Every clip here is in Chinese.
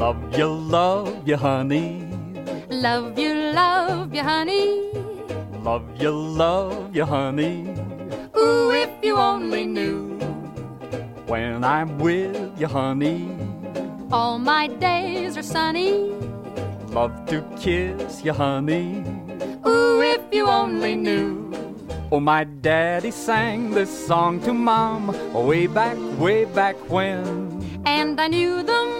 Love you, love you, honey. Love you, love you, honey. Love you, love you, honey. Ooh, if you only knew. When I'm with you, honey. All my days are sunny. Love to kiss you, honey. Ooh, if you only knew. Oh, my daddy sang this song to mom way back, way back when. And I knew the moment I met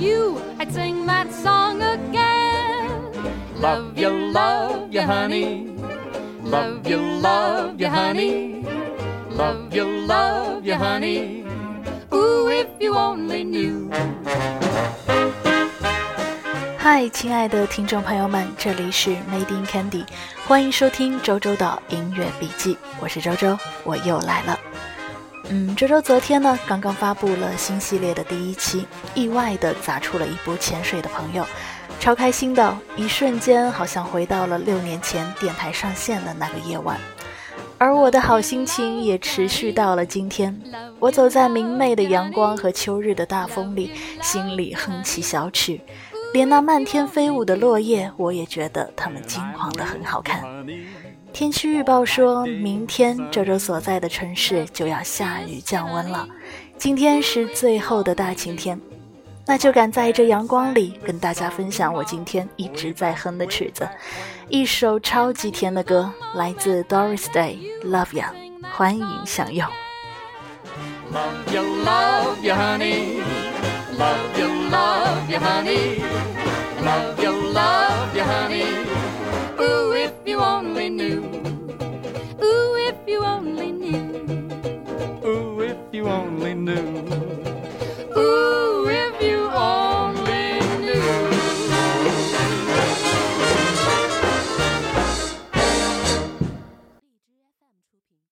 you, I'd sing that song again. Love you, love you, honey. Love you, love you, honey. Love you, love you, honey. Ooh, if you only knew. 嗨，亲爱的听众朋友们，这里是 Made in Candy，欢迎收听周周的音乐笔记，我是周周，我又来了。嗯，周周昨天呢，刚刚发布了新系列的第一期，意外的砸出了一波潜水的朋友，超开心的，一瞬间好像回到了六年前电台上线的那个夜晚。而我的好心情也持续到了今天，我走在明媚的阳光和秋日的大风里，心里哼起小曲。连那漫天飞舞的落叶，我也觉得它们金黄的很好看。天气预报说明天周周所在的城市就要下雨降温了，今天是最后的大晴天，那就赶在这阳光里跟大家分享我今天一直在哼的曲子，一首超级甜的歌，来自 Doris Day Love Ya，欢迎享用。Love you, love you, honey. You, honey. Love you, love you, honey. Ooh, if you only knew. Ooh, if you only knew. Ooh, if you only knew.